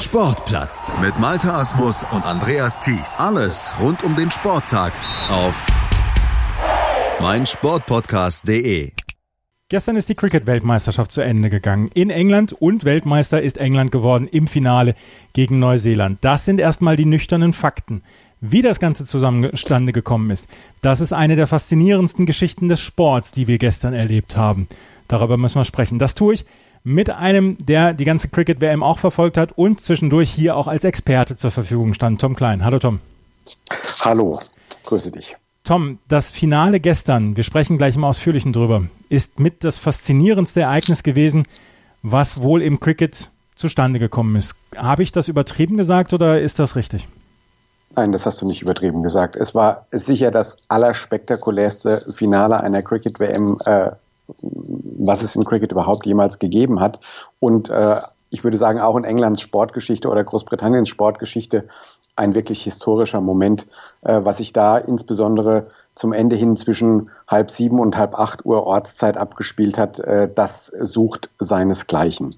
Sportplatz mit Malta Asmus und Andreas Thies. Alles rund um den Sporttag auf meinsportpodcast.de. Gestern ist die Cricket-Weltmeisterschaft zu Ende gegangen. In England und Weltmeister ist England geworden im Finale gegen Neuseeland. Das sind erstmal die nüchternen Fakten. Wie das Ganze zustande gekommen ist, das ist eine der faszinierendsten Geschichten des Sports, die wir gestern erlebt haben. Darüber müssen wir sprechen. Das tue ich mit einem, der die ganze Cricket-WM auch verfolgt hat und zwischendurch hier auch als Experte zur Verfügung stand. Tom Klein. Hallo Tom. Hallo, grüße dich. Tom, das Finale gestern, wir sprechen gleich im Ausführlichen drüber, ist mit das faszinierendste Ereignis gewesen, was wohl im Cricket zustande gekommen ist. Habe ich das übertrieben gesagt oder ist das richtig? Nein, das hast du nicht übertrieben gesagt. Es war sicher das allerspektakulärste Finale einer Cricket-WM, äh, was es im Cricket überhaupt jemals gegeben hat. Und äh, ich würde sagen, auch in Englands Sportgeschichte oder Großbritanniens Sportgeschichte ein wirklich historischer Moment, äh, was sich da insbesondere zum Ende hin zwischen halb sieben und halb acht Uhr Ortszeit abgespielt hat, äh, das sucht seinesgleichen.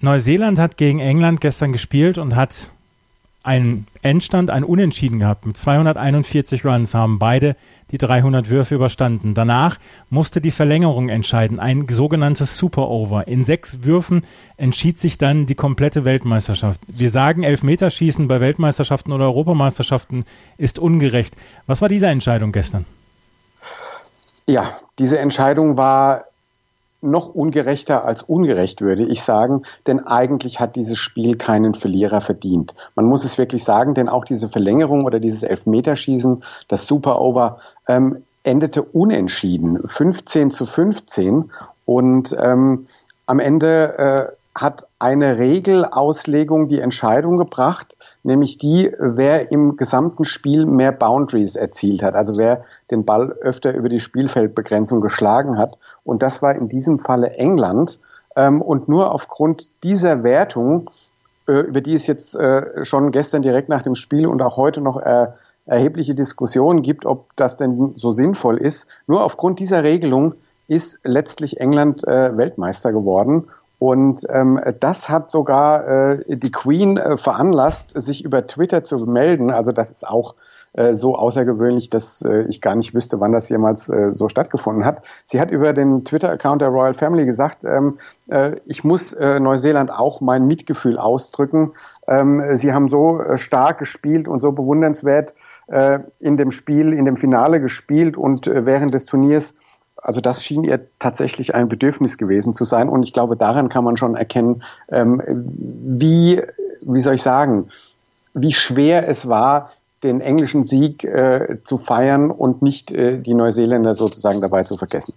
Neuseeland hat gegen England gestern gespielt und hat einen Endstand, ein Unentschieden gehabt. Mit 241 Runs haben beide die 300 Würfe überstanden. Danach musste die Verlängerung entscheiden, ein sogenanntes Super-Over. In sechs Würfen entschied sich dann die komplette Weltmeisterschaft. Wir sagen, Elfmeterschießen bei Weltmeisterschaften oder Europameisterschaften ist ungerecht. Was war diese Entscheidung gestern? Ja, diese Entscheidung war noch ungerechter als ungerecht, würde ich sagen, denn eigentlich hat dieses Spiel keinen Verlierer verdient. Man muss es wirklich sagen, denn auch diese Verlängerung oder dieses Elfmeterschießen, das Super Over, ähm, endete unentschieden, 15 zu 15 und ähm, am Ende äh, hat eine Regelauslegung die Entscheidung gebracht, nämlich die, wer im gesamten Spiel mehr Boundaries erzielt hat, also wer den Ball öfter über die Spielfeldbegrenzung geschlagen hat. Und das war in diesem Falle England. Ähm, und nur aufgrund dieser Wertung, äh, über die es jetzt äh, schon gestern direkt nach dem Spiel und auch heute noch äh, erhebliche Diskussionen gibt, ob das denn so sinnvoll ist, nur aufgrund dieser Regelung ist letztlich England Weltmeister geworden. Und ähm, das hat sogar äh, die Queen äh, veranlasst, sich über Twitter zu melden. Also das ist auch äh, so außergewöhnlich, dass äh, ich gar nicht wüsste, wann das jemals äh, so stattgefunden hat. Sie hat über den Twitter-Account der Royal Family gesagt, ähm, äh, ich muss äh, Neuseeland auch mein Mitgefühl ausdrücken. Ähm, sie haben so äh, stark gespielt und so bewundernswert äh, in dem Spiel, in dem Finale gespielt und äh, während des Turniers also das schien ihr tatsächlich ein Bedürfnis gewesen zu sein. Und ich glaube, daran kann man schon erkennen, ähm, wie, wie soll ich sagen, wie schwer es war, den englischen Sieg äh, zu feiern und nicht äh, die Neuseeländer sozusagen dabei zu vergessen.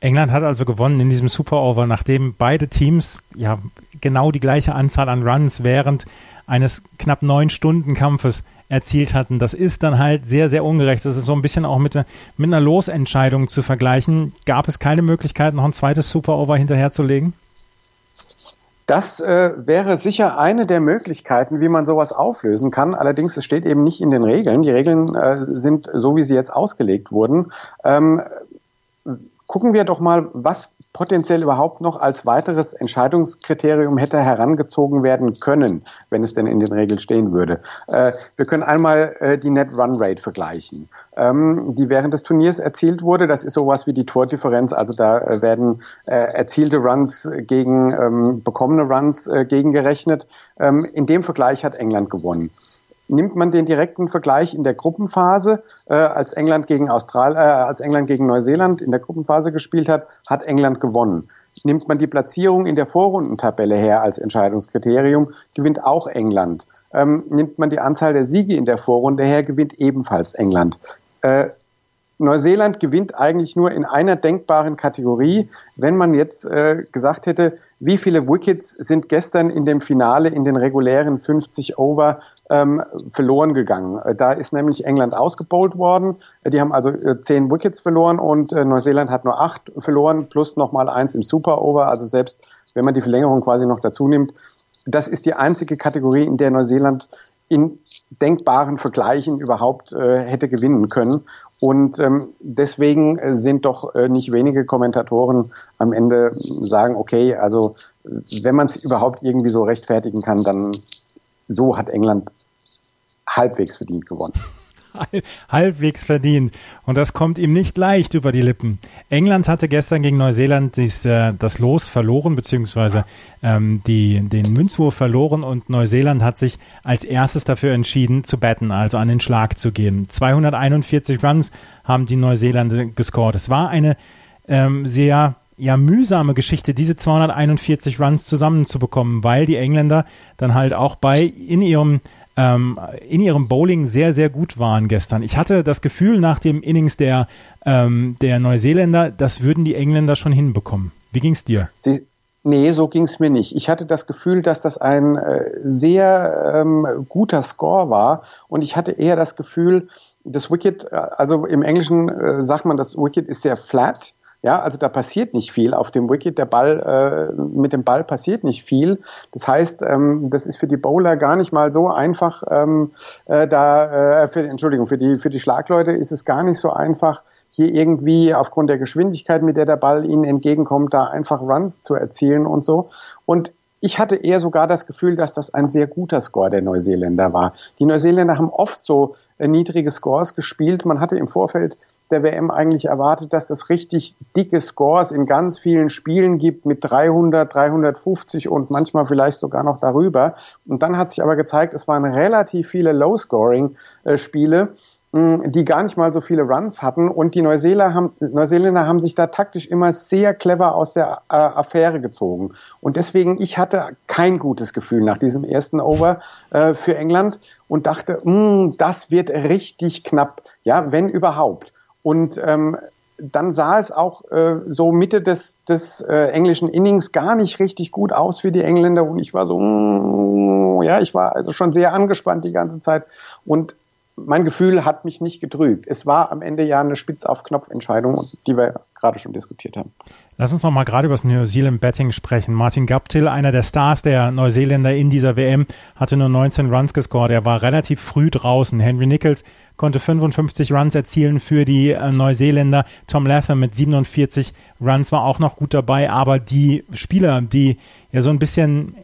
England hat also gewonnen in diesem Super Over, nachdem beide Teams ja genau die gleiche Anzahl an Runs während eines knapp neun Stunden Kampfes erzielt hatten. Das ist dann halt sehr, sehr ungerecht. Das ist so ein bisschen auch mit, mit einer Losentscheidung zu vergleichen. Gab es keine Möglichkeit, noch ein zweites Super-Over hinterherzulegen? Das äh, wäre sicher eine der Möglichkeiten, wie man sowas auflösen kann. Allerdings, es steht eben nicht in den Regeln. Die Regeln äh, sind so, wie sie jetzt ausgelegt wurden. Ähm, gucken wir doch mal, was potenziell überhaupt noch als weiteres Entscheidungskriterium hätte herangezogen werden können, wenn es denn in den Regeln stehen würde. Äh, wir können einmal äh, die Net Run Rate vergleichen, ähm, die während des Turniers erzielt wurde. Das ist sowas wie die Tordifferenz, also da äh, werden äh, erzielte Runs gegen ähm, bekommene Runs äh, gegengerechnet. Ähm, in dem Vergleich hat England gewonnen. Nimmt man den direkten Vergleich in der Gruppenphase, äh, als England gegen Austral, äh, als England gegen Neuseeland in der Gruppenphase gespielt hat, hat England gewonnen. Nimmt man die Platzierung in der Vorrundentabelle her als Entscheidungskriterium, gewinnt auch England. Ähm, nimmt man die Anzahl der Siege in der Vorrunde her, gewinnt ebenfalls England. Äh, Neuseeland gewinnt eigentlich nur in einer denkbaren Kategorie, wenn man jetzt äh, gesagt hätte, wie viele Wickets sind gestern in dem Finale in den regulären 50 Over ähm, verloren gegangen. Äh, da ist nämlich England ausgebowlt worden. Äh, die haben also äh, zehn Wickets verloren und äh, Neuseeland hat nur acht verloren, plus nochmal eins im Super Over. Also selbst wenn man die Verlängerung quasi noch dazu nimmt, das ist die einzige Kategorie, in der Neuseeland in denkbaren Vergleichen überhaupt äh, hätte gewinnen können. Und ähm, deswegen äh, sind doch äh, nicht wenige Kommentatoren am Ende sagen, okay, also wenn man es überhaupt irgendwie so rechtfertigen kann, dann so hat England halbwegs verdient gewonnen. halbwegs verdient. Und das kommt ihm nicht leicht über die Lippen. England hatte gestern gegen Neuseeland dies, äh, das Los verloren, beziehungsweise ähm, die, den Münzwurf verloren und Neuseeland hat sich als erstes dafür entschieden zu betten, also an den Schlag zu gehen. 241 Runs haben die Neuseeländer gescored. Es war eine ähm, sehr ja mühsame Geschichte, diese 241 Runs zusammenzubekommen, weil die Engländer dann halt auch bei in ihrem ähm, in ihrem Bowling sehr, sehr gut waren gestern. Ich hatte das Gefühl nach dem Innings der, ähm, der Neuseeländer, das würden die Engländer schon hinbekommen. Wie ging's dir? Sie, nee, so ging's mir nicht. Ich hatte das Gefühl, dass das ein äh, sehr ähm, guter Score war und ich hatte eher das Gefühl, das Wicket, äh, also im Englischen äh, sagt man, das Wicket ist sehr flat ja, also da passiert nicht viel auf dem Wicket. Der Ball, äh, mit dem Ball passiert nicht viel. Das heißt, ähm, das ist für die Bowler gar nicht mal so einfach. Ähm, äh, da, äh, für, Entschuldigung, für die für die Schlagleute ist es gar nicht so einfach, hier irgendwie aufgrund der Geschwindigkeit, mit der der Ball ihnen entgegenkommt, da einfach Runs zu erzielen und so. Und ich hatte eher sogar das Gefühl, dass das ein sehr guter Score der Neuseeländer war. Die Neuseeländer haben oft so äh, niedrige Scores gespielt. Man hatte im Vorfeld der WM eigentlich erwartet, dass es richtig dicke Scores in ganz vielen Spielen gibt mit 300, 350 und manchmal vielleicht sogar noch darüber. Und dann hat sich aber gezeigt, es waren relativ viele Low-Scoring-Spiele die gar nicht mal so viele Runs hatten und die Neuseeländer haben, Neuseeländer haben sich da taktisch immer sehr clever aus der äh, Affäre gezogen. Und deswegen, ich hatte kein gutes Gefühl nach diesem ersten Over äh, für England und dachte, das wird richtig knapp, ja, wenn überhaupt. Und ähm, dann sah es auch äh, so Mitte des, des äh, englischen Innings gar nicht richtig gut aus für die Engländer. Und ich war so, mm, ja, ich war also schon sehr angespannt die ganze Zeit. Und mein Gefühl hat mich nicht getrübt. Es war am Ende ja eine Spitz-auf-Knopf-Entscheidung, die wir gerade schon diskutiert haben. Lass uns noch mal gerade über das New Zealand Betting sprechen. Martin Gaptil, einer der Stars der Neuseeländer in dieser WM, hatte nur 19 Runs gescored. Er war relativ früh draußen. Henry Nichols konnte 55 Runs erzielen für die äh, Neuseeländer. Tom Latham mit 47 Runs war auch noch gut dabei. Aber die Spieler, die ja so ein bisschen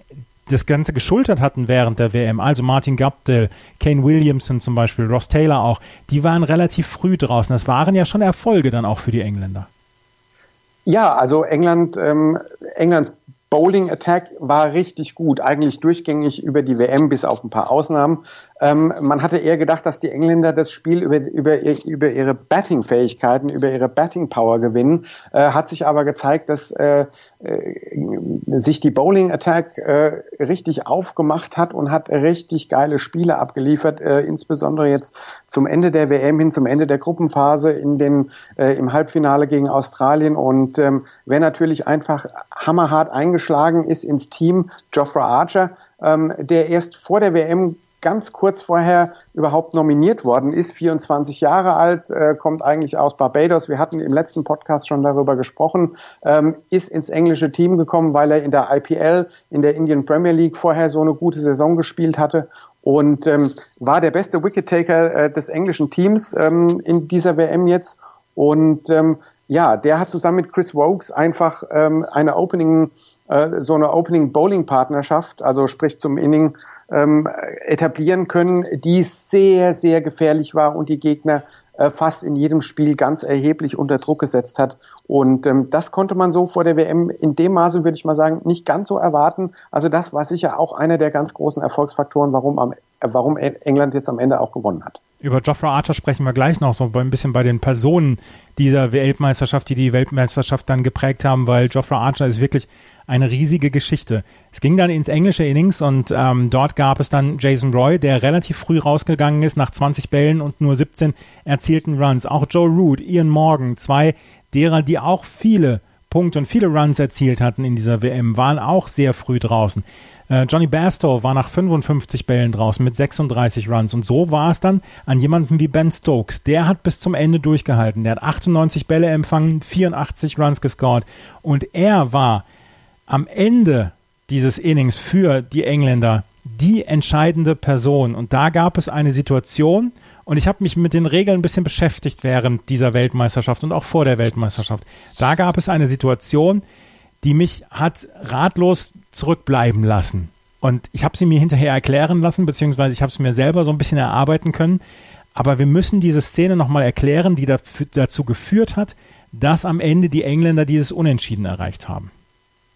das Ganze geschultert hatten während der WM, also Martin Gapdel, Kane Williamson zum Beispiel, Ross Taylor auch, die waren relativ früh draußen. Das waren ja schon Erfolge dann auch für die Engländer. Ja, also England, ähm, Englands Bowling Attack war richtig gut, eigentlich durchgängig über die WM bis auf ein paar Ausnahmen. Ähm, man hatte eher gedacht, dass die Engländer das Spiel über, über, über ihre Batting-Fähigkeiten, über ihre Batting-Power gewinnen. Äh, hat sich aber gezeigt, dass äh, äh, sich die Bowling-Attack äh, richtig aufgemacht hat und hat richtig geile Spiele abgeliefert, äh, insbesondere jetzt zum Ende der WM hin, zum Ende der Gruppenphase in dem, äh, im Halbfinale gegen Australien. Und ähm, wer natürlich einfach hammerhart eingeschlagen ist ins Team, Geoffrey Archer, ähm, der erst vor der WM ganz kurz vorher überhaupt nominiert worden ist, 24 Jahre alt, äh, kommt eigentlich aus Barbados. Wir hatten im letzten Podcast schon darüber gesprochen, ähm, ist ins englische Team gekommen, weil er in der IPL, in der Indian Premier League vorher so eine gute Saison gespielt hatte und ähm, war der beste Wicket-Taker äh, des englischen Teams ähm, in dieser WM jetzt. Und ähm, ja, der hat zusammen mit Chris Wokes einfach ähm, eine Opening, äh, so eine Opening Bowling Partnerschaft, also sprich zum Inning ähm, etablieren können, die sehr, sehr gefährlich war und die Gegner äh, fast in jedem Spiel ganz erheblich unter Druck gesetzt hat. Und ähm, das konnte man so vor der WM in dem Maße, würde ich mal sagen, nicht ganz so erwarten. Also das war sicher auch einer der ganz großen Erfolgsfaktoren, warum, am, äh, warum England jetzt am Ende auch gewonnen hat. Über Geoffrey Archer sprechen wir gleich noch so ein bisschen bei den Personen dieser Weltmeisterschaft, die die Weltmeisterschaft dann geprägt haben, weil Geoffrey Archer ist wirklich eine riesige Geschichte. Es ging dann ins englische Innings und ähm, dort gab es dann Jason Roy, der relativ früh rausgegangen ist nach 20 Bällen und nur 17 erzielten Runs. Auch Joe Root, Ian Morgan, zwei derer, die auch viele Punkte und viele Runs erzielt hatten in dieser WM, waren auch sehr früh draußen. Äh, Johnny Bastow war nach 55 Bällen draußen mit 36 Runs und so war es dann an jemanden wie Ben Stokes. Der hat bis zum Ende durchgehalten. Der hat 98 Bälle empfangen, 84 Runs gescored und er war am Ende dieses Innings für die Engländer die entscheidende Person. Und da gab es eine Situation, und ich habe mich mit den Regeln ein bisschen beschäftigt während dieser Weltmeisterschaft und auch vor der Weltmeisterschaft. Da gab es eine Situation, die mich hat ratlos zurückbleiben lassen. Und ich habe sie mir hinterher erklären lassen, beziehungsweise ich habe es mir selber so ein bisschen erarbeiten können. Aber wir müssen diese Szene nochmal erklären, die dafür, dazu geführt hat, dass am Ende die Engländer dieses Unentschieden erreicht haben.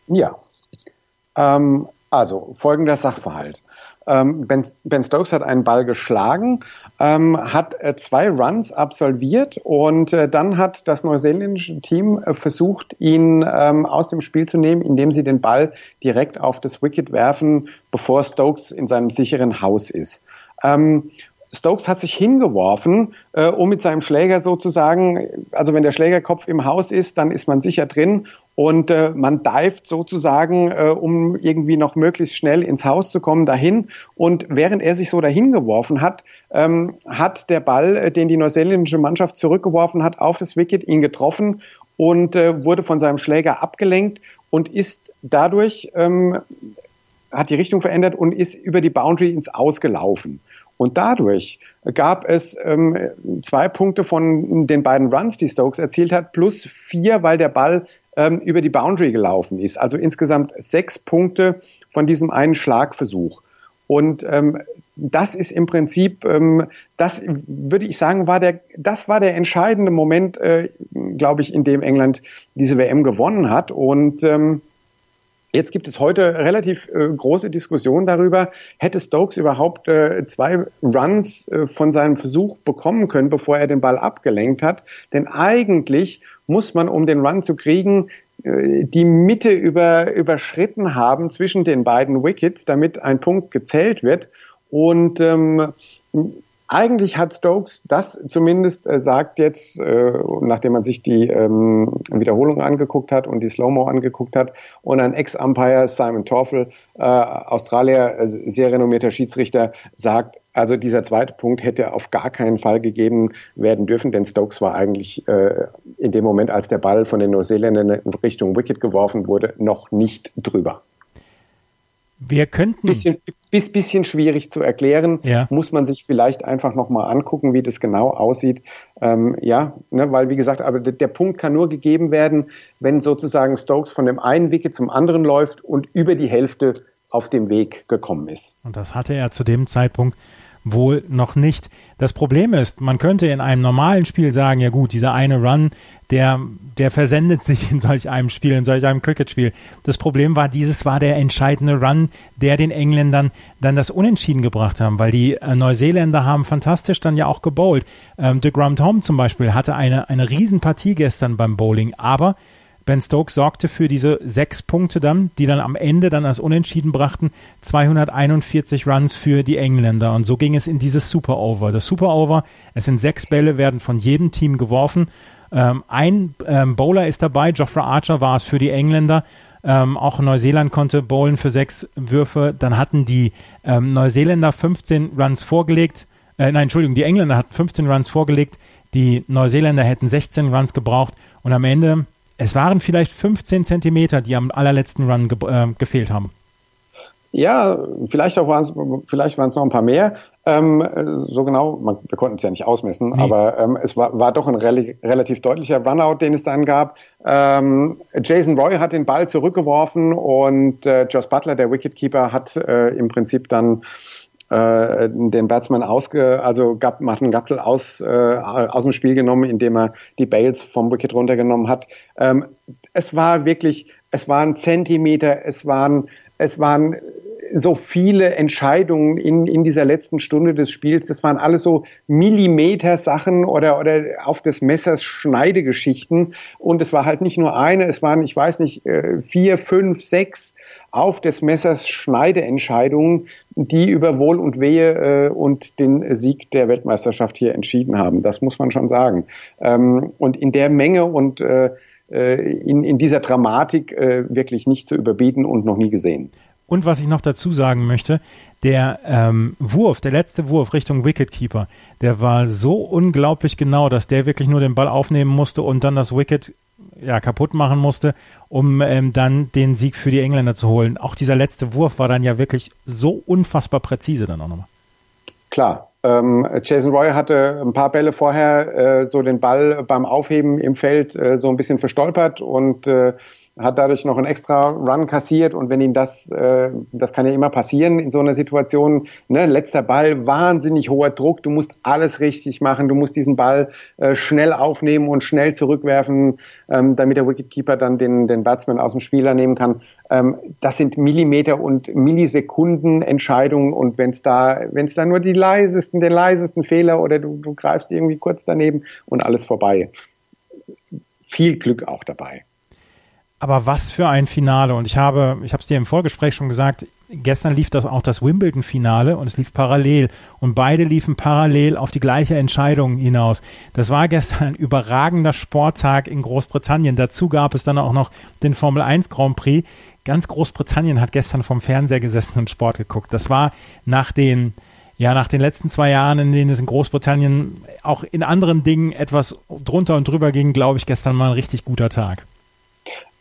Ja. Ähm, also folgender Sachverhalt. Ähm, ben, ben, Stokes hat einen Ball geschlagen, ähm, hat äh, zwei Runs absolviert und äh, dann hat das neuseeländische Team äh, versucht, ihn ähm, aus dem Spiel zu nehmen, indem sie den Ball direkt auf das Wicket werfen, bevor Stokes in seinem sicheren Haus ist. Ähm, Stokes hat sich hingeworfen, äh, um mit seinem Schläger sozusagen, also wenn der Schlägerkopf im Haus ist, dann ist man sicher drin und äh, man dived sozusagen, äh, um irgendwie noch möglichst schnell ins Haus zu kommen, dahin. Und während er sich so dahin geworfen hat, ähm, hat der Ball, äh, den die neuseeländische Mannschaft zurückgeworfen hat, auf das Wicket ihn getroffen und äh, wurde von seinem Schläger abgelenkt und ist dadurch ähm, hat die Richtung verändert und ist über die Boundary ins Ausgelaufen. Und dadurch gab es ähm, zwei Punkte von den beiden Runs, die Stokes erzielt hat, plus vier, weil der Ball ähm, über die Boundary gelaufen ist. Also insgesamt sechs Punkte von diesem einen Schlagversuch. Und ähm, das ist im Prinzip, ähm, das würde ich sagen, war der, das war der entscheidende Moment, äh, glaube ich, in dem England diese WM gewonnen hat. Und ähm, Jetzt gibt es heute relativ äh, große Diskussion darüber, hätte Stokes überhaupt äh, zwei Runs äh, von seinem Versuch bekommen können, bevor er den Ball abgelenkt hat. Denn eigentlich muss man, um den Run zu kriegen, äh, die Mitte über, überschritten haben zwischen den beiden Wickets, damit ein Punkt gezählt wird. Und ähm, eigentlich hat Stokes das zumindest äh, sagt jetzt, äh, nachdem man sich die ähm, Wiederholung angeguckt hat und die Slow-Mo angeguckt hat und ein Ex-Umpire Simon Torfel, äh, Australier, äh, sehr renommierter Schiedsrichter, sagt, also dieser zweite Punkt hätte auf gar keinen Fall gegeben werden dürfen, denn Stokes war eigentlich äh, in dem Moment, als der Ball von den Neuseeländern in Richtung Wicket geworfen wurde, noch nicht drüber. Wir könnten. Bisschen, bis, bisschen schwierig zu erklären. Ja. Muss man sich vielleicht einfach nochmal angucken, wie das genau aussieht. Ähm, ja, ne, weil wie gesagt, aber der, der Punkt kann nur gegeben werden, wenn sozusagen Stokes von dem einen Wicket zum anderen läuft und über die Hälfte auf dem Weg gekommen ist. Und das hatte er zu dem Zeitpunkt wohl noch nicht. Das Problem ist, man könnte in einem normalen Spiel sagen, ja gut, dieser eine Run, der, der versendet sich in solch einem Spiel, in solch einem Cricket-Spiel. Das Problem war, dieses war der entscheidende Run, der den Engländern dann das Unentschieden gebracht haben, weil die äh, Neuseeländer haben fantastisch dann ja auch gebowlt. Ähm, de Graham Tom zum Beispiel hatte eine, eine Riesenpartie gestern beim Bowling, aber Ben Stokes sorgte für diese sechs Punkte dann, die dann am Ende dann als Unentschieden brachten, 241 Runs für die Engländer. Und so ging es in dieses Super Over. Das Super Over, es sind sechs Bälle, werden von jedem Team geworfen. Ähm, ein ähm, Bowler ist dabei, Geoffrey Archer war es für die Engländer. Ähm, auch Neuseeland konnte bowlen für sechs Würfe. Dann hatten die ähm, Neuseeländer 15 Runs vorgelegt. Äh, nein, Entschuldigung, die Engländer hatten 15 Runs vorgelegt. Die Neuseeländer hätten 16 Runs gebraucht. Und am Ende es waren vielleicht 15 Zentimeter, die am allerletzten Run ge äh, gefehlt haben. Ja, vielleicht auch waren es, vielleicht waren es noch ein paar mehr. Ähm, so genau, man, wir konnten es ja nicht ausmessen, nee. aber ähm, es war, war doch ein re relativ deutlicher Runout, den es dann gab. Ähm, Jason Roy hat den Ball zurückgeworfen und äh, Josh Butler, der Wicketkeeper, hat äh, im Prinzip dann äh, den Batsman ausge, also Gap, Martin Gaptel aus, äh, aus dem Spiel genommen, indem er die Bales vom Wicket runtergenommen hat. Ähm, es war wirklich, es waren Zentimeter, es waren, es waren so viele Entscheidungen in, in dieser letzten Stunde des Spiels. Das waren alles so Millimeter-Sachen oder, oder auf des Messers Schneidegeschichten. Und es war halt nicht nur eine, es waren, ich weiß nicht, äh, vier, fünf, sechs auf des Messers Schneideentscheidungen, die über Wohl und Wehe äh, und den Sieg der Weltmeisterschaft hier entschieden haben. Das muss man schon sagen. Ähm, und in der Menge und äh, äh in, in dieser Dramatik äh, wirklich nicht zu überbieten und noch nie gesehen. Und was ich noch dazu sagen möchte, der ähm, Wurf, der letzte Wurf Richtung Wicketkeeper, der war so unglaublich genau, dass der wirklich nur den Ball aufnehmen musste und dann das Wicket ja, kaputt machen musste, um ähm, dann den Sieg für die Engländer zu holen. Auch dieser letzte Wurf war dann ja wirklich so unfassbar präzise dann auch nochmal. Klar. Ähm, Jason Roy hatte ein paar Bälle vorher äh, so den Ball beim Aufheben im Feld äh, so ein bisschen verstolpert und äh, hat dadurch noch einen extra Run kassiert und wenn ihm das, äh, das kann ja immer passieren in so einer Situation, ne, letzter Ball, wahnsinnig hoher Druck, du musst alles richtig machen, du musst diesen Ball äh, schnell aufnehmen und schnell zurückwerfen, ähm, damit der Wicketkeeper dann den, den Batsman aus dem Spieler nehmen kann. Ähm, das sind Millimeter und Millisekunden Entscheidungen und wenn es da, wenn es da nur die leisesten, den leisesten Fehler oder du, du greifst irgendwie kurz daneben und alles vorbei. Viel Glück auch dabei. Aber was für ein Finale. Und ich habe, ich habe es dir im Vorgespräch schon gesagt, gestern lief das auch das Wimbledon-Finale und es lief parallel. Und beide liefen parallel auf die gleiche Entscheidung hinaus. Das war gestern ein überragender Sporttag in Großbritannien. Dazu gab es dann auch noch den Formel 1 Grand Prix. Ganz Großbritannien hat gestern vom Fernseher gesessen und Sport geguckt. Das war nach den ja, nach den letzten zwei Jahren, in denen es in Großbritannien auch in anderen Dingen etwas drunter und drüber ging, glaube ich, gestern mal ein richtig guter Tag.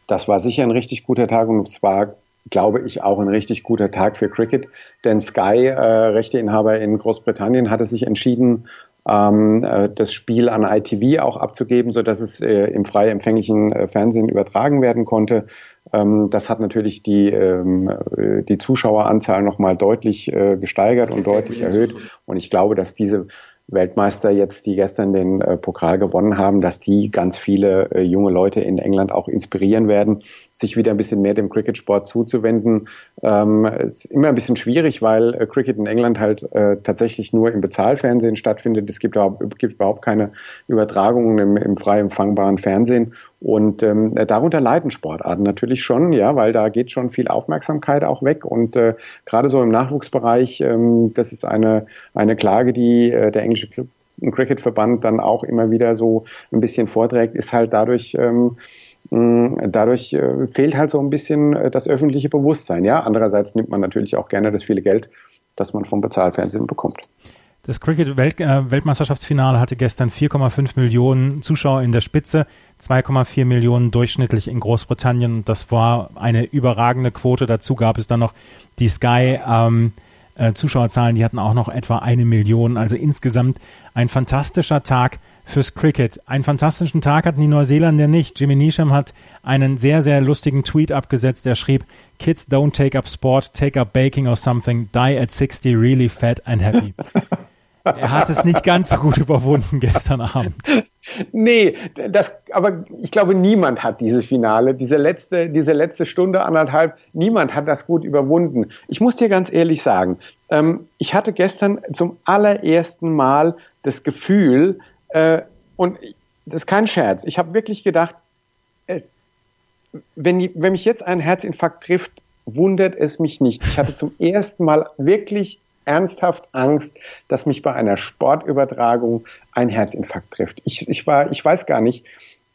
Das war sicher ein richtig guter Tag und es war, glaube ich, auch ein richtig guter Tag für Cricket, denn Sky, äh, Rechteinhaber in Großbritannien, hatte sich entschieden, ähm, äh, das Spiel an ITV auch abzugeben, so dass es äh, im frei empfänglichen äh, Fernsehen übertragen werden konnte. Ähm, das hat natürlich die, ähm, äh, die Zuschaueranzahl nochmal deutlich äh, gesteigert und deutlich erhöht. Und ich glaube, dass diese Weltmeister jetzt, die gestern den äh, Pokal gewonnen haben, dass die ganz viele äh, junge Leute in England auch inspirieren werden, sich wieder ein bisschen mehr dem Cricketsport zuzuwenden. Ähm, ist immer ein bisschen schwierig, weil äh, Cricket in England halt äh, tatsächlich nur im Bezahlfernsehen stattfindet. Es gibt, gibt überhaupt keine Übertragungen im, im frei empfangbaren Fernsehen. Und ähm, darunter leiden Sportarten natürlich schon, ja, weil da geht schon viel Aufmerksamkeit auch weg. Und äh, gerade so im Nachwuchsbereich, ähm, das ist eine, eine Klage, die äh, der englische Cricketverband dann auch immer wieder so ein bisschen vorträgt, ist halt dadurch ähm, Dadurch äh, fehlt halt so ein bisschen äh, das öffentliche Bewusstsein. Ja, andererseits nimmt man natürlich auch gerne das viele Geld, das man vom Bezahlfernsehen bekommt. Das Cricket-Weltmeisterschaftsfinale äh, hatte gestern 4,5 Millionen Zuschauer in der Spitze, 2,4 Millionen durchschnittlich in Großbritannien. Das war eine überragende Quote. Dazu gab es dann noch die Sky ähm, äh, Zuschauerzahlen, die hatten auch noch etwa eine Million. Also insgesamt ein fantastischer Tag fürs Cricket. Einen fantastischen Tag hatten die Neuseeländer nicht. Jimmy Neesham hat einen sehr, sehr lustigen Tweet abgesetzt. Er schrieb, Kids don't take up sport, take up baking or something, die at 60 really fat and happy. Er hat es nicht ganz so gut überwunden gestern Abend. Nee, das, aber ich glaube, niemand hat dieses Finale, diese letzte, diese letzte Stunde, anderthalb, niemand hat das gut überwunden. Ich muss dir ganz ehrlich sagen, ähm, ich hatte gestern zum allerersten Mal das Gefühl, äh, und das ist kein Scherz, ich habe wirklich gedacht, es, wenn, wenn mich jetzt ein Herzinfarkt trifft, wundert es mich nicht. Ich hatte zum ersten Mal wirklich ernsthaft Angst, dass mich bei einer Sportübertragung ein Herzinfarkt trifft. Ich, ich war, ich weiß gar nicht,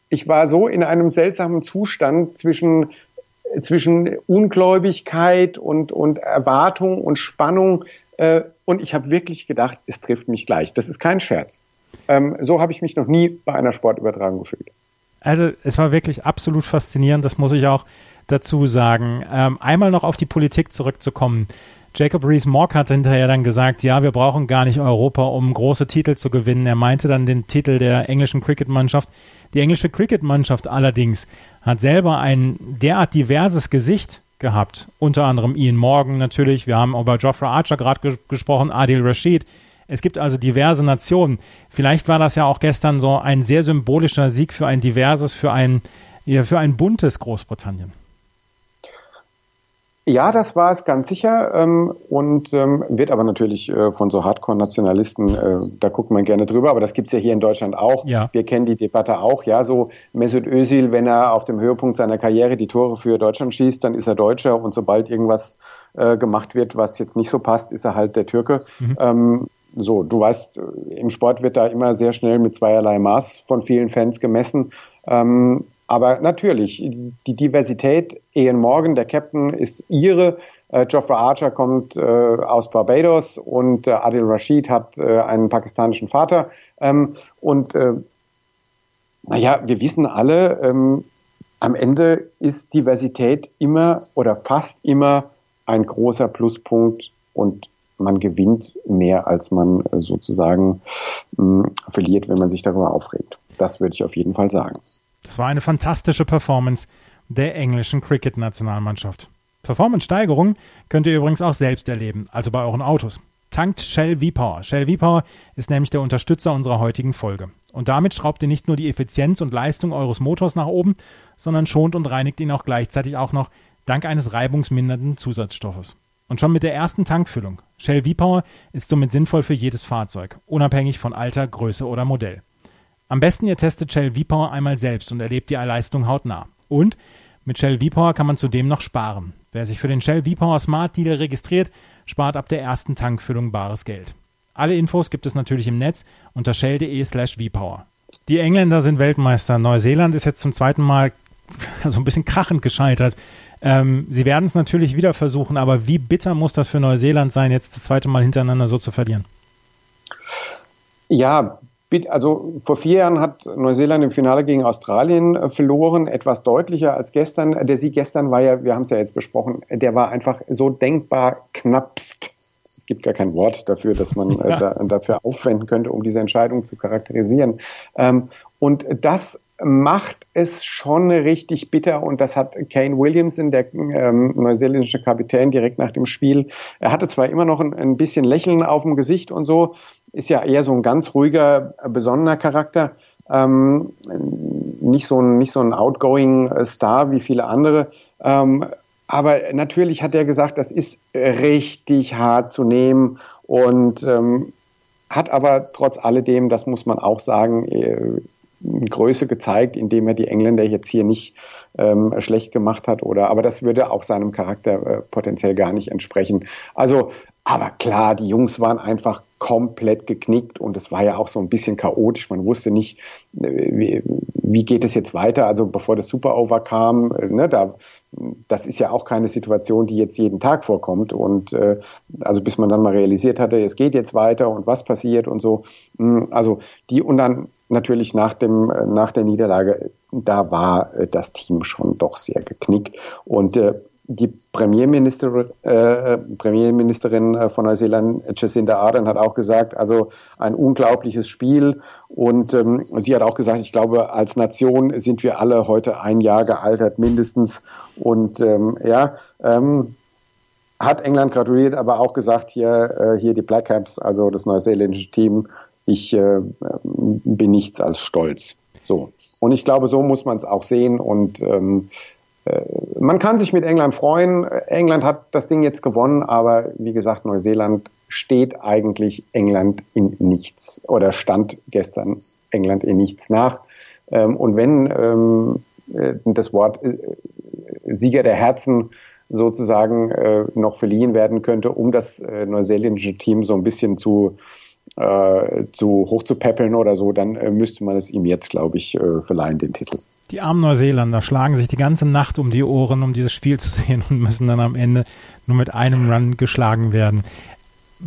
ich war so in einem seltsamen Zustand zwischen zwischen Ungläubigkeit und, und Erwartung und Spannung. Äh, und ich habe wirklich gedacht, es trifft mich gleich. Das ist kein Scherz. Ähm, so habe ich mich noch nie bei einer Sportübertragung gefühlt. Also es war wirklich absolut faszinierend, das muss ich auch dazu sagen. Ähm, einmal noch auf die Politik zurückzukommen. Jacob Rees-Mogg hat hinterher dann gesagt, ja, wir brauchen gar nicht Europa, um große Titel zu gewinnen. Er meinte dann den Titel der englischen Cricket-Mannschaft. Die englische Cricket-Mannschaft allerdings hat selber ein derart diverses Gesicht gehabt. Unter anderem Ian Morgan natürlich. Wir haben über Geoffrey Archer gerade ge gesprochen, Adil Rashid. Es gibt also diverse Nationen. Vielleicht war das ja auch gestern so ein sehr symbolischer Sieg für ein diverses, für ein, ja, für ein buntes Großbritannien. Ja, das war es ganz sicher ähm, und ähm, wird aber natürlich äh, von so Hardcore-Nationalisten, äh, da guckt man gerne drüber, aber das gibt's ja hier in Deutschland auch. Ja. Wir kennen die Debatte auch, ja, so Mesut Özil, wenn er auf dem Höhepunkt seiner Karriere die Tore für Deutschland schießt, dann ist er Deutscher und sobald irgendwas äh, gemacht wird, was jetzt nicht so passt, ist er halt der Türke. Mhm. Ähm, so, du weißt, äh, im Sport wird da immer sehr schnell mit zweierlei Maß von vielen Fans gemessen. Ähm, aber natürlich, die Diversität, Ian Morgan, der Captain, ist ihre. Äh, Geoffrey Archer kommt äh, aus Barbados und äh, Adil Rashid hat äh, einen pakistanischen Vater. Ähm, und äh, Naja, wir wissen alle, ähm, am Ende ist Diversität immer oder fast immer ein großer Pluspunkt und man gewinnt mehr, als man äh, sozusagen mh, verliert, wenn man sich darüber aufregt. Das würde ich auf jeden Fall sagen. Das war eine fantastische Performance der englischen Cricket-Nationalmannschaft. Performance-Steigerung könnt ihr übrigens auch selbst erleben, also bei euren Autos. Tankt Shell V-Power. Shell V-Power ist nämlich der Unterstützer unserer heutigen Folge. Und damit schraubt ihr nicht nur die Effizienz und Leistung eures Motors nach oben, sondern schont und reinigt ihn auch gleichzeitig auch noch dank eines reibungsmindernden Zusatzstoffes. Und schon mit der ersten Tankfüllung. Shell V-Power ist somit sinnvoll für jedes Fahrzeug, unabhängig von Alter, Größe oder Modell. Am besten ihr testet Shell V-Power einmal selbst und erlebt die Leistung hautnah. Und mit Shell V-Power kann man zudem noch sparen. Wer sich für den Shell V-Power Smart Deal registriert, spart ab der ersten Tankfüllung bares Geld. Alle Infos gibt es natürlich im Netz unter shell.de slash vpower. Die Engländer sind Weltmeister. Neuseeland ist jetzt zum zweiten Mal so ein bisschen krachend gescheitert. Ähm, sie werden es natürlich wieder versuchen, aber wie bitter muss das für Neuseeland sein, jetzt das zweite Mal hintereinander so zu verlieren? Ja, also vor vier Jahren hat Neuseeland im Finale gegen Australien äh, verloren, etwas deutlicher als gestern. Der Sieg gestern war ja, wir haben es ja jetzt besprochen, der war einfach so denkbar knappst. Es gibt gar kein Wort dafür, dass man äh, ja. da, dafür aufwenden könnte, um diese Entscheidung zu charakterisieren. Ähm, und das macht es schon richtig bitter und das hat Kane Williamson, der ähm, neuseeländische Kapitän, direkt nach dem Spiel. Er hatte zwar immer noch ein, ein, bisschen Lächeln auf dem Gesicht und so, ist ja eher so ein ganz ruhiger, besonnener Charakter, ähm, nicht so ein nicht so ein outgoing äh, Star wie viele andere. Ähm, aber natürlich hat er gesagt, das ist richtig hart zu nehmen und ähm, hat aber trotz alledem, das muss man auch sagen, äh, Größe gezeigt, indem er die Engländer jetzt hier nicht ähm, schlecht gemacht hat oder aber das würde auch seinem Charakter äh, potenziell gar nicht entsprechen. Also, aber klar, die Jungs waren einfach komplett geknickt und es war ja auch so ein bisschen chaotisch. Man wusste nicht, äh, wie, wie geht es jetzt weiter. Also bevor das Super Over kam, äh, ne, da das ist ja auch keine Situation, die jetzt jeden Tag vorkommt. Und äh, also bis man dann mal realisiert hatte, es geht jetzt weiter und was passiert und so. Hm, also die und dann natürlich nach dem äh, nach der Niederlage, da war das Team schon doch sehr geknickt und äh, die Premierminister, äh, Premierministerin von Neuseeland, Jacinda Ardern, hat auch gesagt, also ein unglaubliches Spiel. Und ähm, sie hat auch gesagt, ich glaube, als Nation sind wir alle heute ein Jahr gealtert mindestens. Und ähm, ja, ähm, hat England gratuliert, aber auch gesagt, hier, äh, hier die Black Caps, also das neuseeländische Team, ich äh, bin nichts als stolz. So. Und ich glaube, so muss man es auch sehen. Und ähm, äh, man kann sich mit England freuen. England hat das Ding jetzt gewonnen, aber wie gesagt, Neuseeland steht eigentlich England in nichts oder stand gestern England in nichts nach. Ähm, und wenn ähm, äh, das Wort äh, Sieger der Herzen sozusagen äh, noch verliehen werden könnte, um das äh, neuseeländische Team so ein bisschen zu äh, zu hoch zu peppeln oder so, dann äh, müsste man es ihm jetzt, glaube ich, äh, verleihen, den Titel. Die armen Neuseeländer schlagen sich die ganze Nacht um die Ohren, um dieses Spiel zu sehen und müssen dann am Ende nur mit einem Run geschlagen werden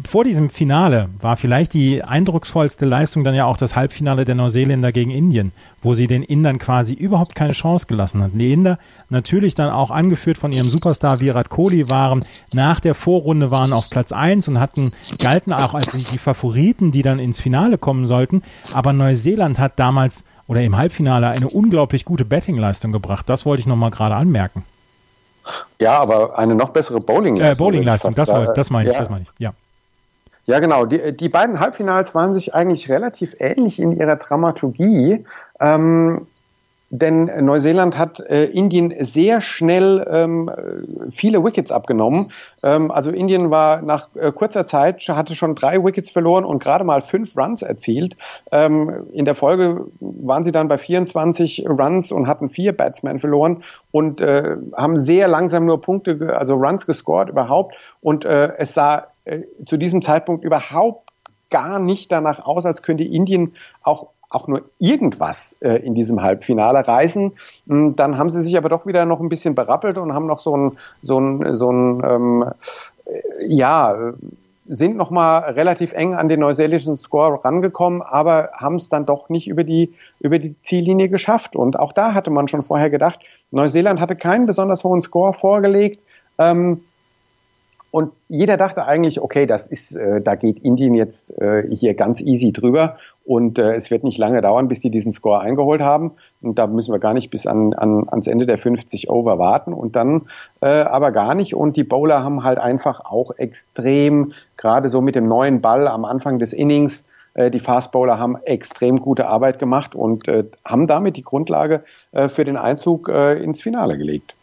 vor diesem Finale war vielleicht die eindrucksvollste Leistung dann ja auch das Halbfinale der Neuseeländer gegen Indien, wo sie den Indern quasi überhaupt keine Chance gelassen hatten. Die Inder natürlich dann auch angeführt von ihrem Superstar Virat Kohli waren nach der Vorrunde waren auf Platz eins und hatten galten auch als die Favoriten, die dann ins Finale kommen sollten, aber Neuseeland hat damals oder im Halbfinale eine unglaublich gute Bettingleistung gebracht. Das wollte ich noch mal gerade anmerken. Ja, aber eine noch bessere Bowlingleistung. Äh, Bowlingleistung, das, das meine ich, ja. das meine ich, ja. Ja, genau. Die, die beiden Halbfinals waren sich eigentlich relativ ähnlich in ihrer Dramaturgie. Ähm, denn Neuseeland hat äh, Indien sehr schnell ähm, viele Wickets abgenommen. Ähm, also Indien war nach äh, kurzer Zeit, hatte schon drei Wickets verloren und gerade mal fünf Runs erzielt. Ähm, in der Folge waren sie dann bei 24 Runs und hatten vier Batsmen verloren und äh, haben sehr langsam nur Punkte, also Runs gescored überhaupt. Und äh, es sah äh, zu diesem Zeitpunkt überhaupt gar nicht danach aus, als könnte Indien auch auch nur irgendwas äh, in diesem Halbfinale reißen. Hm, dann haben sie sich aber doch wieder noch ein bisschen berappelt und haben noch so ein, so ein, so ein ähm, äh, ja, sind nochmal relativ eng an den neuseeländischen Score rangekommen, aber haben es dann doch nicht über die, über die Ziellinie geschafft. Und auch da hatte man schon vorher gedacht, Neuseeland hatte keinen besonders hohen Score vorgelegt. Ähm, und jeder dachte eigentlich, okay, das ist, äh, da geht Indien jetzt äh, hier ganz easy drüber und äh, es wird nicht lange dauern, bis die diesen Score eingeholt haben. Und da müssen wir gar nicht bis an, an, ans Ende der 50 Over warten und dann äh, aber gar nicht. Und die Bowler haben halt einfach auch extrem, gerade so mit dem neuen Ball am Anfang des Innings, äh, die Fast Bowler haben extrem gute Arbeit gemacht und äh, haben damit die Grundlage äh, für den Einzug äh, ins Finale gelegt.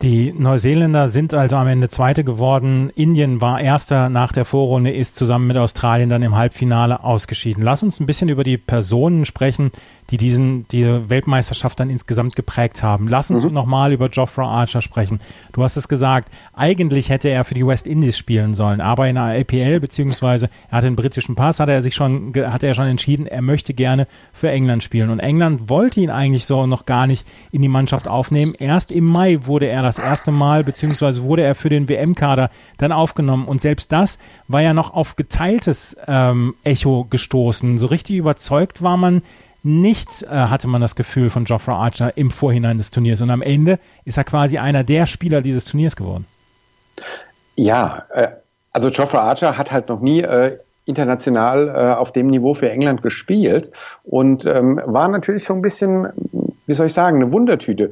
Die Neuseeländer sind also am Ende Zweite geworden. Indien war Erster nach der Vorrunde, ist zusammen mit Australien dann im Halbfinale ausgeschieden. Lass uns ein bisschen über die Personen sprechen, die diesen, die Weltmeisterschaft dann insgesamt geprägt haben. Lass uns mhm. nochmal über Geoffrey Archer sprechen. Du hast es gesagt, eigentlich hätte er für die West Indies spielen sollen, aber in der IPL, beziehungsweise er hatte einen britischen Pass, hat er sich schon, hatte er schon entschieden, er möchte gerne für England spielen. Und England wollte ihn eigentlich so noch gar nicht in die Mannschaft aufnehmen. Erst im Mai wurde er das erste Mal, beziehungsweise wurde er für den WM-Kader dann aufgenommen. Und selbst das war ja noch auf geteiltes ähm, Echo gestoßen. So richtig überzeugt war man nichts, äh, hatte man das Gefühl von Geoffrey Archer im Vorhinein des Turniers. Und am Ende ist er quasi einer der Spieler dieses Turniers geworden. Ja, äh, also Geoffrey Archer hat halt noch nie äh, international äh, auf dem Niveau für England gespielt und ähm, war natürlich so ein bisschen, wie soll ich sagen, eine Wundertüte.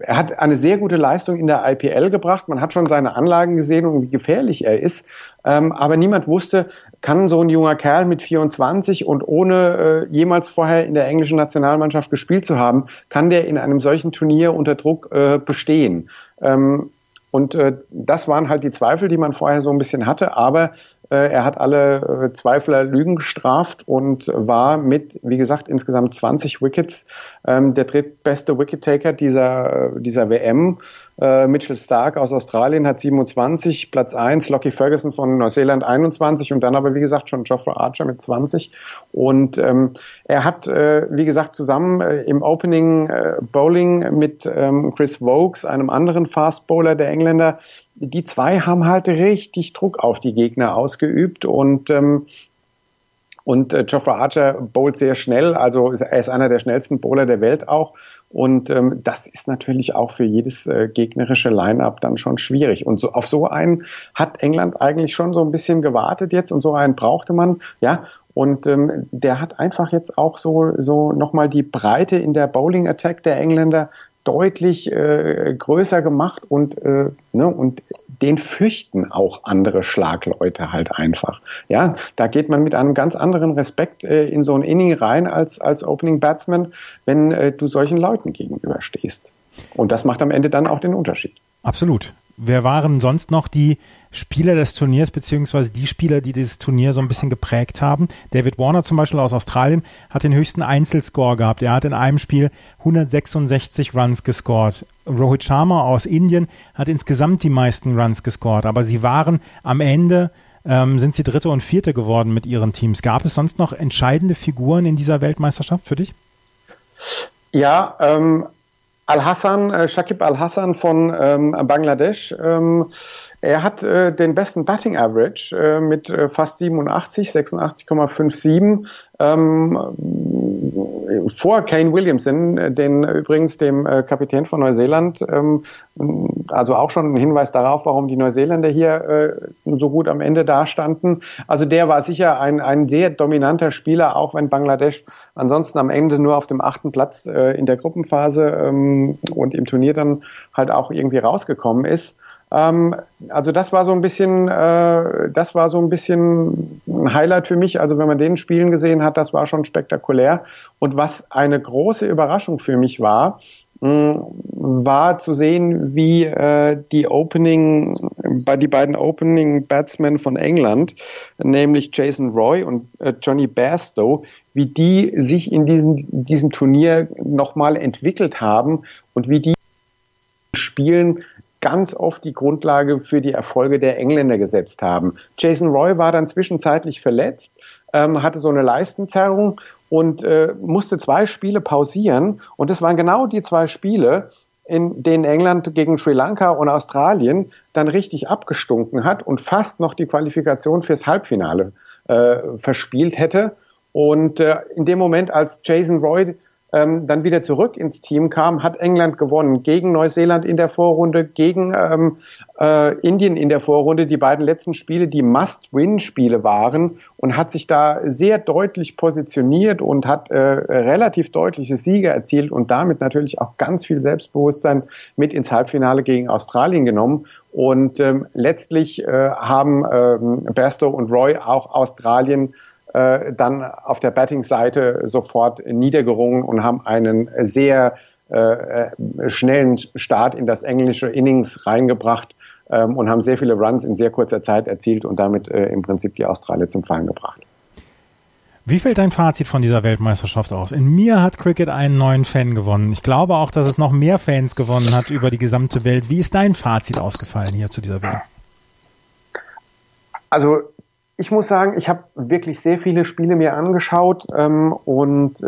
Er hat eine sehr gute Leistung in der IPL gebracht. Man hat schon seine Anlagen gesehen und wie gefährlich er ist. Ähm, aber niemand wusste, kann so ein junger Kerl mit 24 und ohne äh, jemals vorher in der englischen Nationalmannschaft gespielt zu haben, kann der in einem solchen Turnier unter Druck äh, bestehen? Ähm, und äh, das waren halt die Zweifel, die man vorher so ein bisschen hatte. Aber er hat alle äh, Zweifler Lügen gestraft und war mit, wie gesagt, insgesamt 20 Wickets ähm, der drittbeste Wicket-Taker dieser, dieser WM. Äh, Mitchell Stark aus Australien hat 27, Platz 1, Lockie Ferguson von Neuseeland 21 und dann aber, wie gesagt, schon Geoffrey Archer mit 20. Und ähm, er hat, äh, wie gesagt, zusammen äh, im Opening äh, Bowling mit ähm, Chris Vokes, einem anderen Fast Bowler der Engländer, die zwei haben halt richtig Druck auf die Gegner ausgeübt und ähm, und äh, Geoffrey Archer bowlt sehr schnell, also er ist einer der schnellsten Bowler der Welt auch. Und ähm, das ist natürlich auch für jedes äh, gegnerische Line-up dann schon schwierig. Und so, auf so einen hat England eigentlich schon so ein bisschen gewartet jetzt und so einen brauchte man, ja. Und ähm, der hat einfach jetzt auch so, so nochmal die Breite in der Bowling-Attack der Engländer deutlich äh, größer gemacht und, äh, ne, und den fürchten auch andere Schlagleute halt einfach. Ja, da geht man mit einem ganz anderen Respekt äh, in so ein Inning rein als, als Opening Batsman, wenn äh, du solchen Leuten gegenüberstehst. Und das macht am Ende dann auch den Unterschied. Absolut. Wer waren sonst noch die Spieler des Turniers, beziehungsweise die Spieler, die dieses Turnier so ein bisschen geprägt haben? David Warner zum Beispiel aus Australien hat den höchsten Einzelscore gehabt. Er hat in einem Spiel 166 Runs gescored. Rohit Sharma aus Indien hat insgesamt die meisten Runs gescored, aber sie waren am Ende ähm, sind sie Dritte und Vierte geworden mit ihren Teams. Gab es sonst noch entscheidende Figuren in dieser Weltmeisterschaft für dich? Ja, ähm, Al-Hassan, äh, Shakib Al-Hassan von ähm, Bangladesch, ähm, er hat äh, den besten Batting Average äh, mit äh, fast 87, 86,57 ähm, vor Kane Williamson, äh, den übrigens dem äh, Kapitän von Neuseeland, ähm, also auch schon ein Hinweis darauf, warum die Neuseeländer hier äh, so gut am Ende dastanden. Also der war sicher ein, ein sehr dominanter Spieler, auch wenn Bangladesch ansonsten am Ende nur auf dem achten Platz äh, in der Gruppenphase ähm, und im Turnier dann halt auch irgendwie rausgekommen ist. Ähm, also das war so ein bisschen, äh, das war so ein bisschen ein Highlight für mich. Also wenn man den Spielen gesehen hat, das war schon spektakulär. Und was eine große Überraschung für mich war, war zu sehen, wie äh, die Opening, bei die beiden Opening Batsmen von England, nämlich Jason Roy und äh, Johnny Bairstow, wie die sich in diesem, diesem Turnier nochmal entwickelt haben und wie die Spielen ganz oft die Grundlage für die Erfolge der Engländer gesetzt haben. Jason Roy war dann zwischenzeitlich verletzt, ähm, hatte so eine Leistenzerrung und äh, musste zwei Spiele pausieren. Und das waren genau die zwei Spiele, in denen England gegen Sri Lanka und Australien dann richtig abgestunken hat und fast noch die Qualifikation fürs Halbfinale äh, verspielt hätte. Und äh, in dem Moment, als Jason Roy ähm, dann wieder zurück ins Team kam, hat England gewonnen gegen Neuseeland in der Vorrunde, gegen ähm, äh, Indien in der Vorrunde, die beiden letzten Spiele, die Must-Win-Spiele waren und hat sich da sehr deutlich positioniert und hat äh, relativ deutliche Siege erzielt und damit natürlich auch ganz viel Selbstbewusstsein mit ins Halbfinale gegen Australien genommen. Und ähm, letztlich äh, haben ähm, Bastow und Roy auch Australien äh, dann auf der Batting-Seite sofort niedergerungen und haben einen sehr äh, äh, schnellen Start in das englische Innings reingebracht ähm, und haben sehr viele Runs in sehr kurzer Zeit erzielt und damit äh, im Prinzip die Australier zum Fallen gebracht. Wie fällt dein Fazit von dieser Weltmeisterschaft aus? In mir hat Cricket einen neuen Fan gewonnen. Ich glaube auch, dass es noch mehr Fans gewonnen hat über die gesamte Welt. Wie ist dein Fazit ausgefallen hier zu dieser Welt? Also ich muss sagen, ich habe wirklich sehr viele Spiele mir angeschaut ähm, und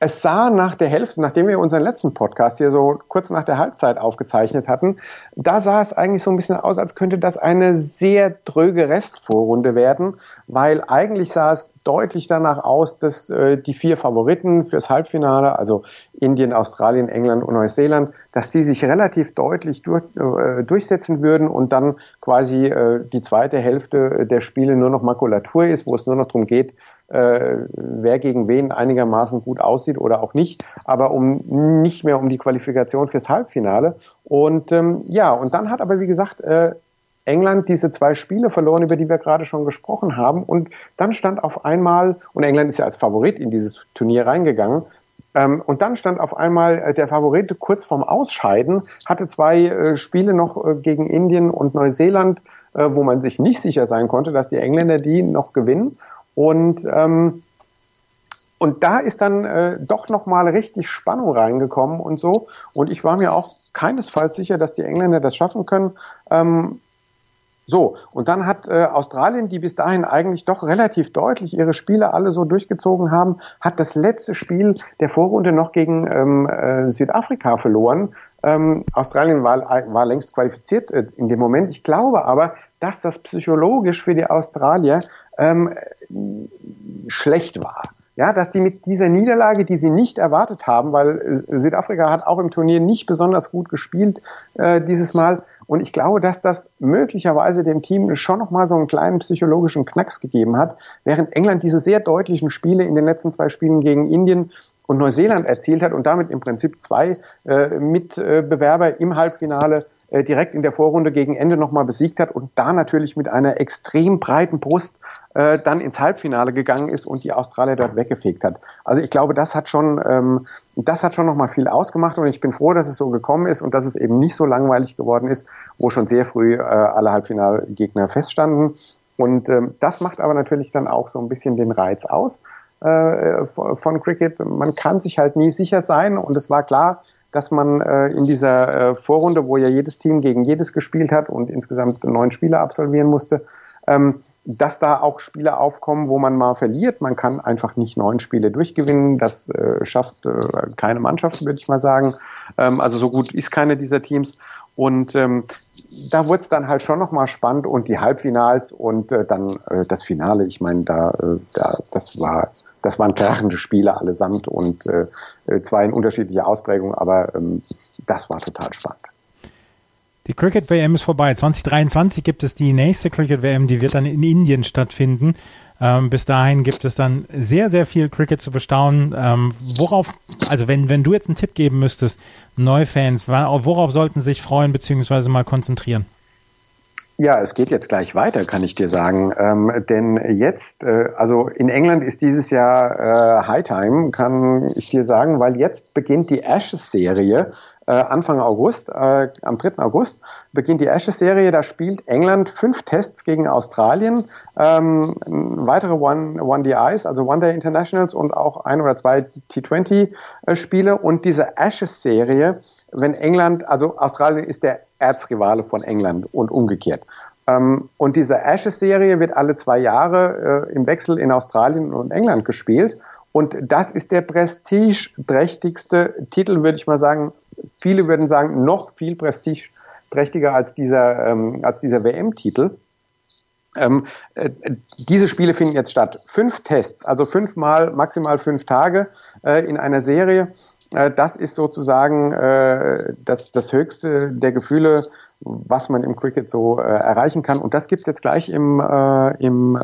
es sah nach der Hälfte, nachdem wir unseren letzten Podcast hier so kurz nach der Halbzeit aufgezeichnet hatten, da sah es eigentlich so ein bisschen aus, als könnte das eine sehr dröge Restvorrunde werden, weil eigentlich sah es deutlich danach aus, dass äh, die vier Favoriten fürs Halbfinale, also Indien, Australien, England und Neuseeland, dass die sich relativ deutlich durch, äh, durchsetzen würden und dann quasi äh, die zweite Hälfte der Spiele nur noch Makulatur ist, wo es nur noch darum geht, äh, wer gegen wen einigermaßen gut aussieht oder auch nicht, aber um nicht mehr um die Qualifikation fürs Halbfinale. Und ähm, ja, und dann hat aber wie gesagt äh, England diese zwei Spiele verloren, über die wir gerade schon gesprochen haben. Und dann stand auf einmal, und England ist ja als Favorit in dieses Turnier reingegangen, ähm, und dann stand auf einmal äh, der Favorit kurz vorm Ausscheiden, hatte zwei äh, Spiele noch äh, gegen Indien und Neuseeland, äh, wo man sich nicht sicher sein konnte, dass die Engländer die noch gewinnen. Und ähm, und da ist dann äh, doch nochmal richtig Spannung reingekommen und so. Und ich war mir auch keinesfalls sicher, dass die Engländer das schaffen können. Ähm, so, und dann hat äh, Australien, die bis dahin eigentlich doch relativ deutlich ihre Spiele alle so durchgezogen haben, hat das letzte Spiel der Vorrunde noch gegen ähm, äh, Südafrika verloren. Ähm, Australien war, war längst qualifiziert äh, in dem Moment. Ich glaube aber, dass das psychologisch für die Australier ähm, schlecht war. Ja, dass die mit dieser Niederlage, die sie nicht erwartet haben, weil äh, Südafrika hat auch im Turnier nicht besonders gut gespielt äh, dieses Mal. Und ich glaube, dass das möglicherweise dem Team schon nochmal so einen kleinen psychologischen Knacks gegeben hat, während England diese sehr deutlichen Spiele in den letzten zwei Spielen gegen Indien und Neuseeland erzielt hat und damit im Prinzip zwei äh, Mitbewerber im Halbfinale äh, direkt in der Vorrunde gegen Ende nochmal besiegt hat und da natürlich mit einer extrem breiten Brust äh, dann ins Halbfinale gegangen ist und die Australier dort weggefegt hat. Also ich glaube, das hat schon, ähm, das hat schon nochmal viel ausgemacht und ich bin froh, dass es so gekommen ist und dass es eben nicht so langweilig geworden ist, wo schon sehr früh äh, alle Halbfinalgegner feststanden. Und ähm, das macht aber natürlich dann auch so ein bisschen den Reiz aus äh, von Cricket. Man kann sich halt nie sicher sein und es war klar, dass man äh, in dieser äh, Vorrunde, wo ja jedes Team gegen jedes gespielt hat und insgesamt neun Spiele absolvieren musste, ähm, dass da auch Spiele aufkommen, wo man mal verliert. Man kann einfach nicht neun Spiele durchgewinnen. Das äh, schafft äh, keine Mannschaft, würde ich mal sagen. Ähm, also so gut ist keine dieser Teams. Und ähm, da wurde es dann halt schon nochmal spannend und die Halbfinals und äh, dann äh, das Finale. Ich meine, da, äh, da, das war das waren krachende Spiele allesamt und äh, äh, zwar in unterschiedlicher Ausprägung, aber ähm, das war total spannend. Die Cricket WM ist vorbei. 2023 gibt es die nächste Cricket WM, die wird dann in Indien stattfinden. Ähm, bis dahin gibt es dann sehr, sehr viel Cricket zu bestaunen. Ähm, worauf, also wenn, wenn du jetzt einen Tipp geben müsstest, Neufans, worauf sollten sich freuen bzw. mal konzentrieren? Ja, es geht jetzt gleich weiter, kann ich dir sagen. Ähm, denn jetzt, äh, also in England ist dieses Jahr äh, High Time, kann ich dir sagen, weil jetzt beginnt die Ashes-Serie. Äh, Anfang August, äh, am 3. August beginnt die Ashes-Serie. Da spielt England fünf Tests gegen Australien, ähm, weitere One, One DIs, also One Day Internationals und auch ein oder zwei T20-Spiele. Äh, und diese Ashes-Serie, wenn England, also Australien ist der Erzrivale von England und umgekehrt. Ähm, und diese Ashes-Serie wird alle zwei Jahre äh, im Wechsel in Australien und England gespielt. Und das ist der prestigeträchtigste Titel, würde ich mal sagen, viele würden sagen, noch viel prestigeträchtiger als dieser, ähm, als dieser WM-Titel. Ähm, äh, diese Spiele finden jetzt statt. Fünf Tests, also fünfmal, maximal fünf Tage äh, in einer Serie. Äh, das ist sozusagen äh, das, das höchste der Gefühle, was man im Cricket so äh, erreichen kann. Und das gibt's jetzt gleich im, äh, im äh,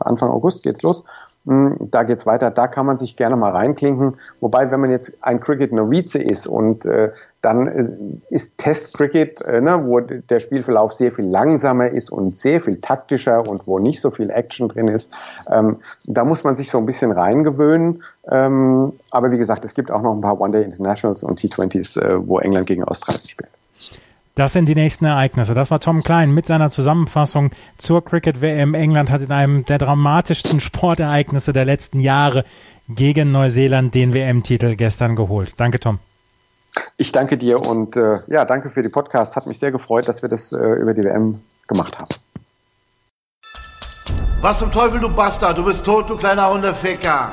Anfang August geht's los. Hm, da geht's weiter, da kann man sich gerne mal reinklinken. Wobei, wenn man jetzt ein Cricket-Novize ist und äh, dann äh, ist Test-Cricket, äh, ne, wo der Spielverlauf sehr viel langsamer ist und sehr viel taktischer und wo nicht so viel Action drin ist, ähm, da muss man sich so ein bisschen reingewöhnen. Ähm, aber wie gesagt, es gibt auch noch ein paar One-Day Internationals und T20s, äh, wo England gegen Australien spielt. Das sind die nächsten Ereignisse. Das war Tom Klein mit seiner Zusammenfassung zur Cricket WM. England hat in einem der dramatischsten Sportereignisse der letzten Jahre gegen Neuseeland den WM-Titel gestern geholt. Danke, Tom. Ich danke dir und äh, ja, danke für die Podcast. Hat mich sehr gefreut, dass wir das äh, über die WM gemacht haben. Was zum Teufel, du Bastard? Du bist tot, du kleiner Hundeficker.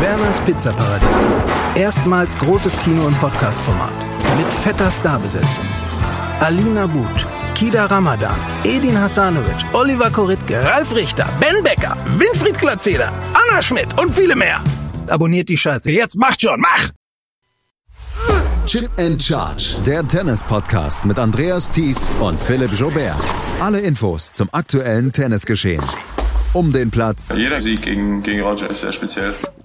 Werners Pizzaparadies. Erstmals großes Kino- und Podcast-Format. Mit fetter Starbesetzung. Alina But, Kida Ramadan, Edin Hasanovic, Oliver Koritke, Ralf Richter, Ben Becker, Winfried Glatzeder, Anna Schmidt und viele mehr. Abonniert die Scheiße. Jetzt macht schon, mach! Chip and Charge, der Tennis-Podcast mit Andreas Thies und Philipp Jobert. Alle Infos zum aktuellen Tennisgeschehen um den Platz. Jeder Sieg gegen, gegen Roger ist sehr speziell.